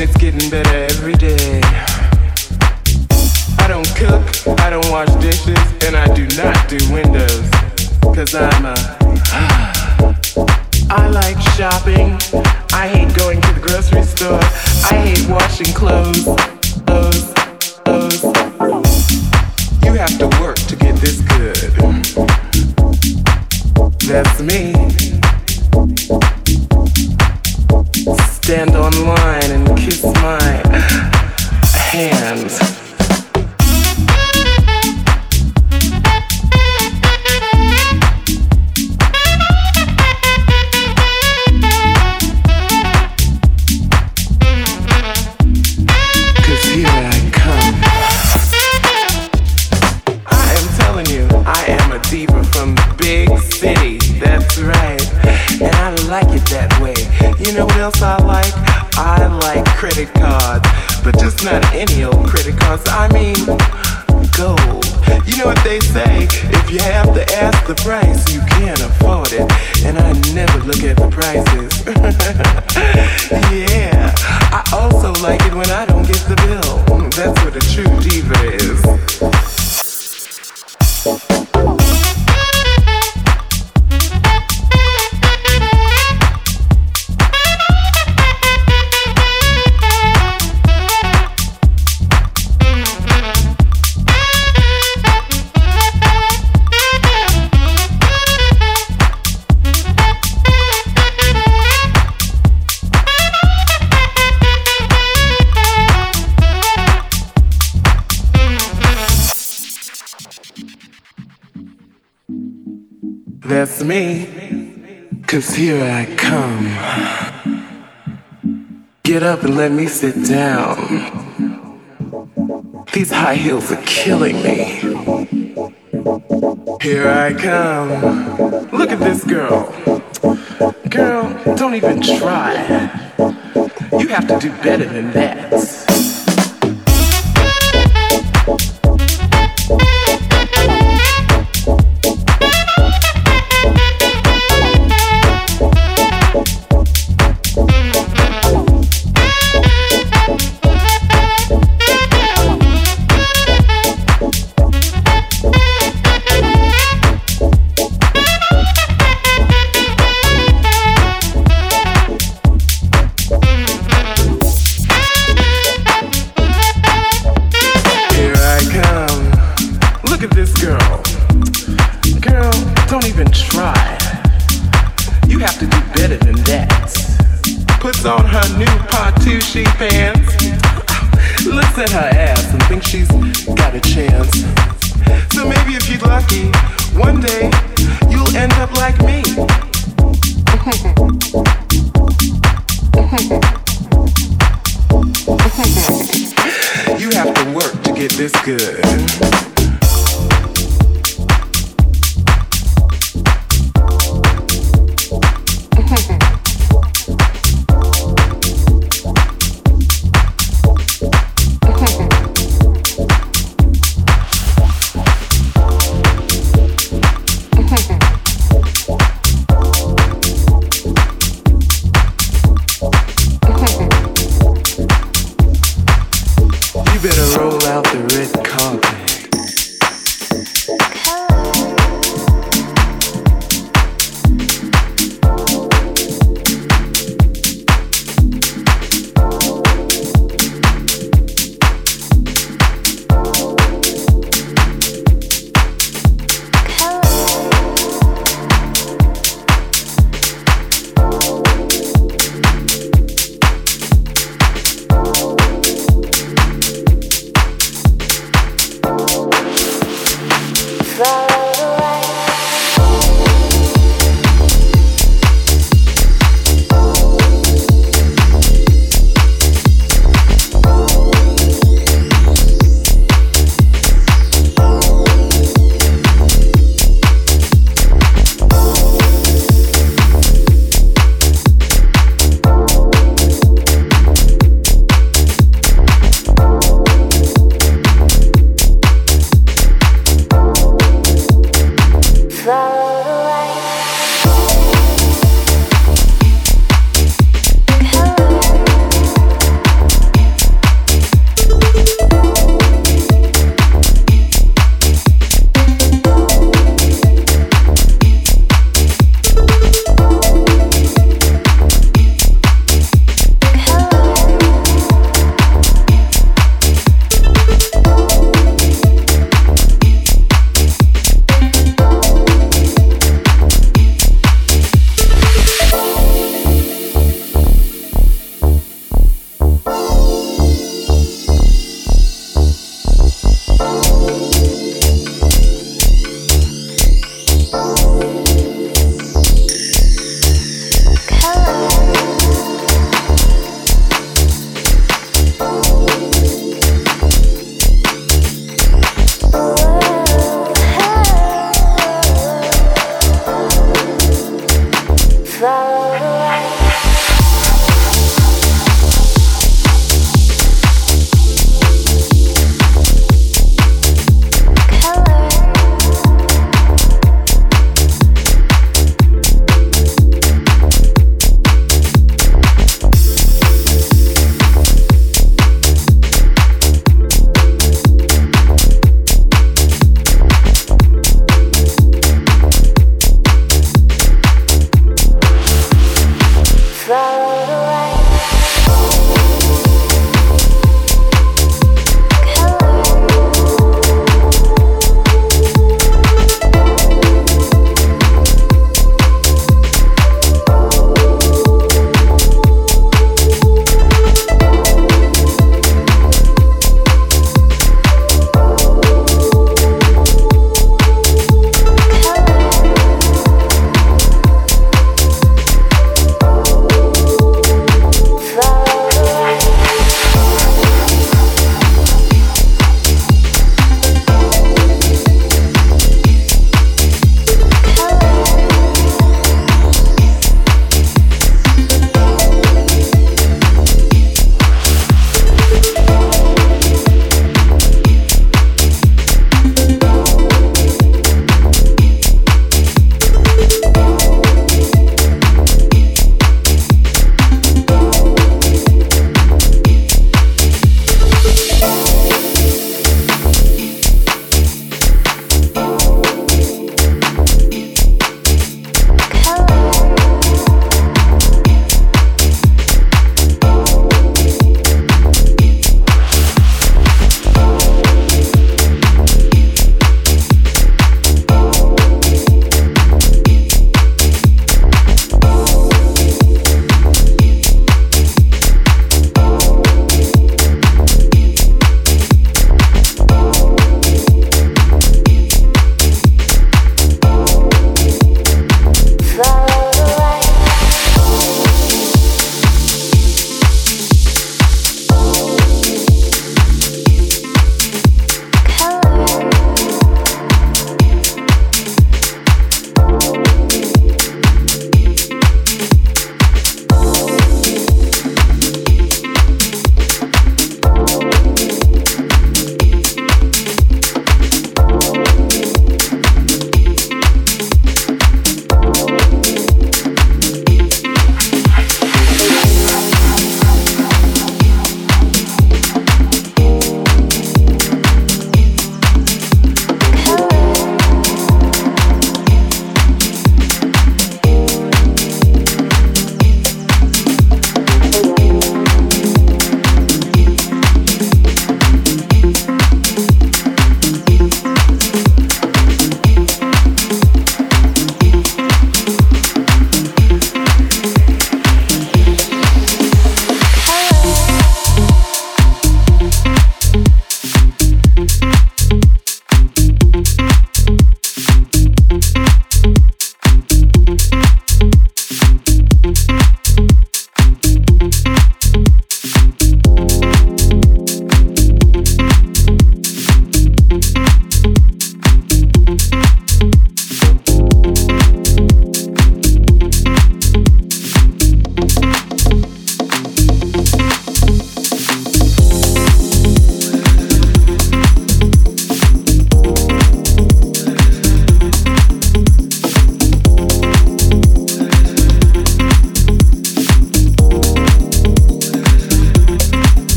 and it's getting better every day. I don't cook, I don't wash dishes, and I do not do windows. Cause I'm a. I like shopping. I hate going to the grocery store. I hate washing clothes. Clothes. Clothes. You have to work to get this good. That's me. stand online and kiss my hands. Not any old critic, cause I mean here I come. Get up and let me sit down. These high heels are killing me. Here I come. Look at this girl. Girl, don't even try. You have to do better than that.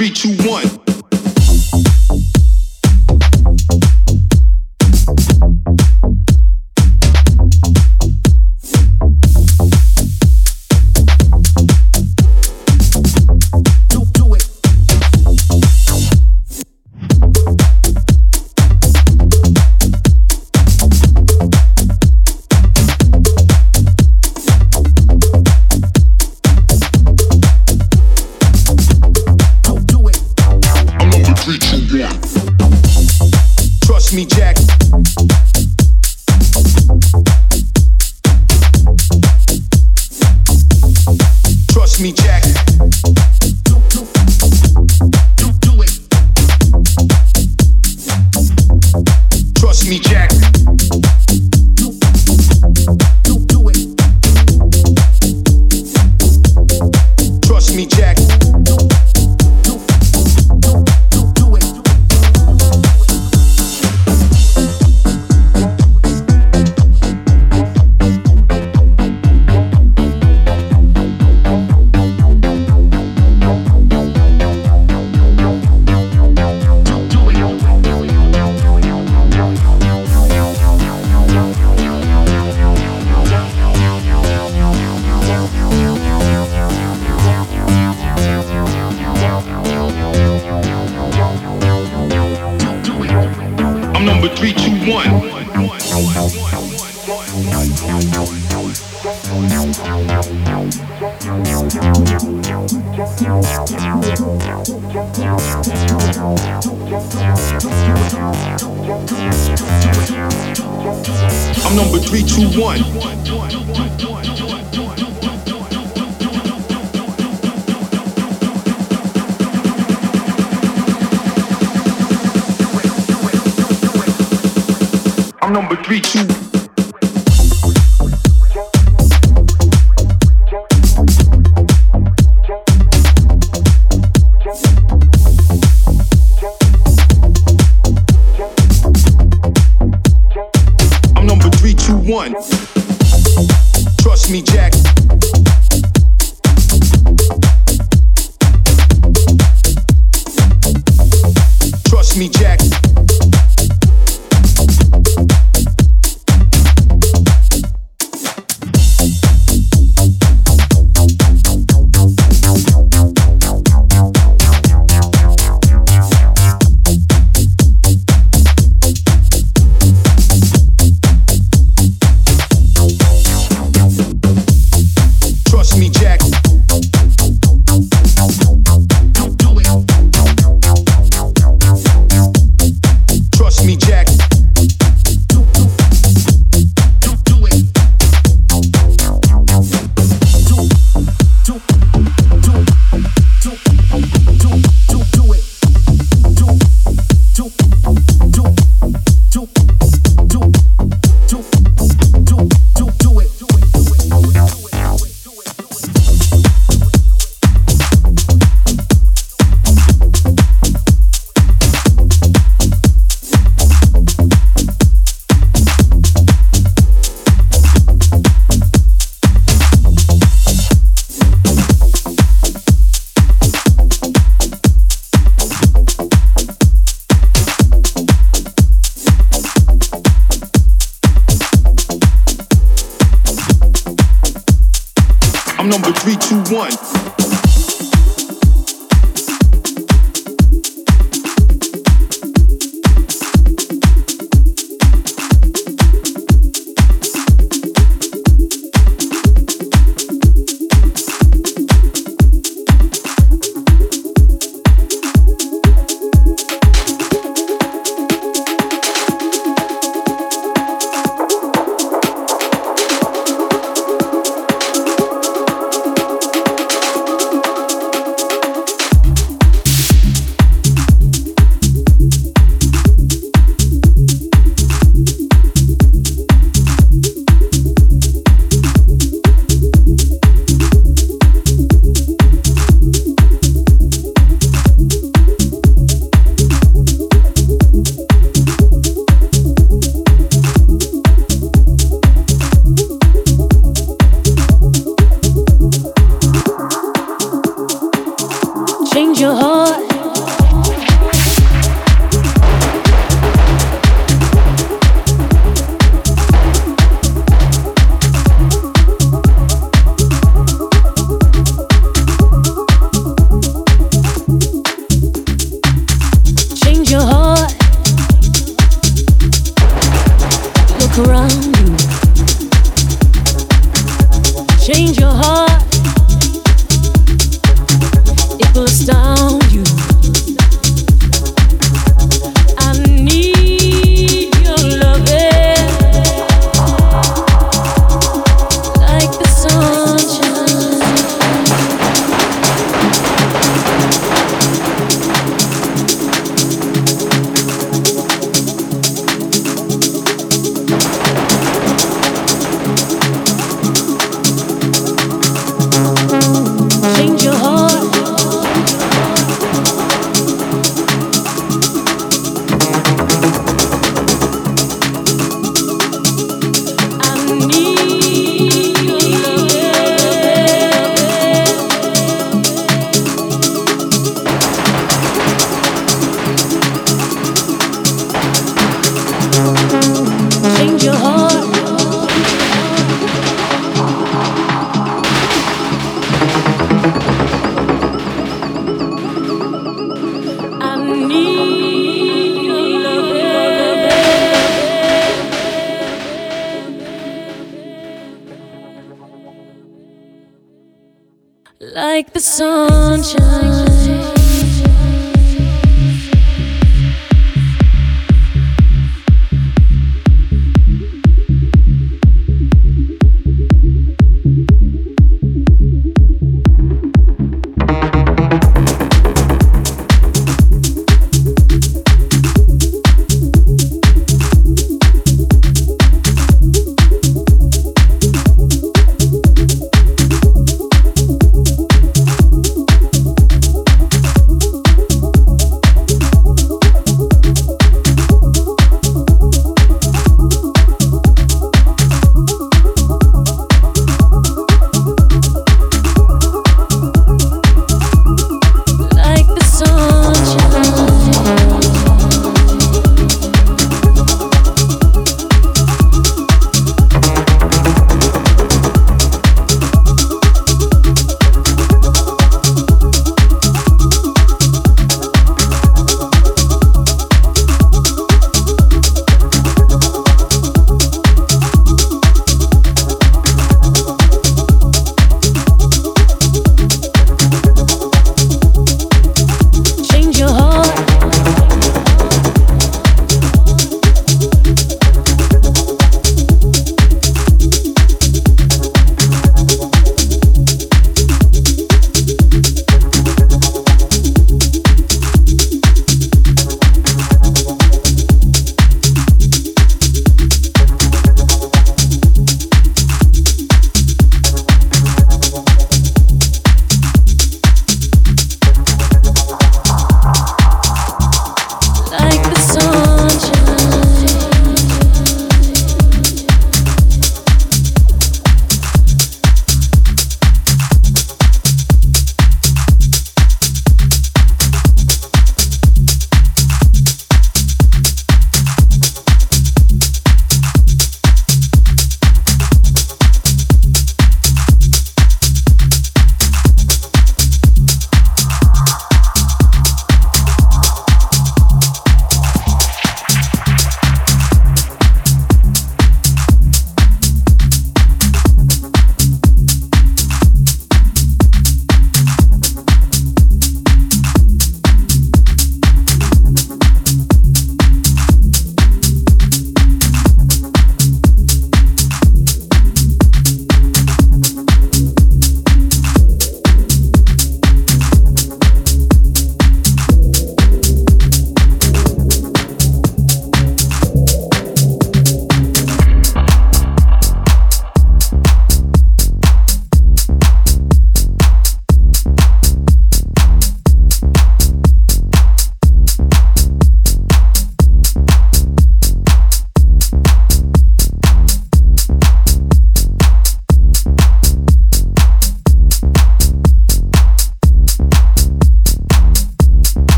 treat you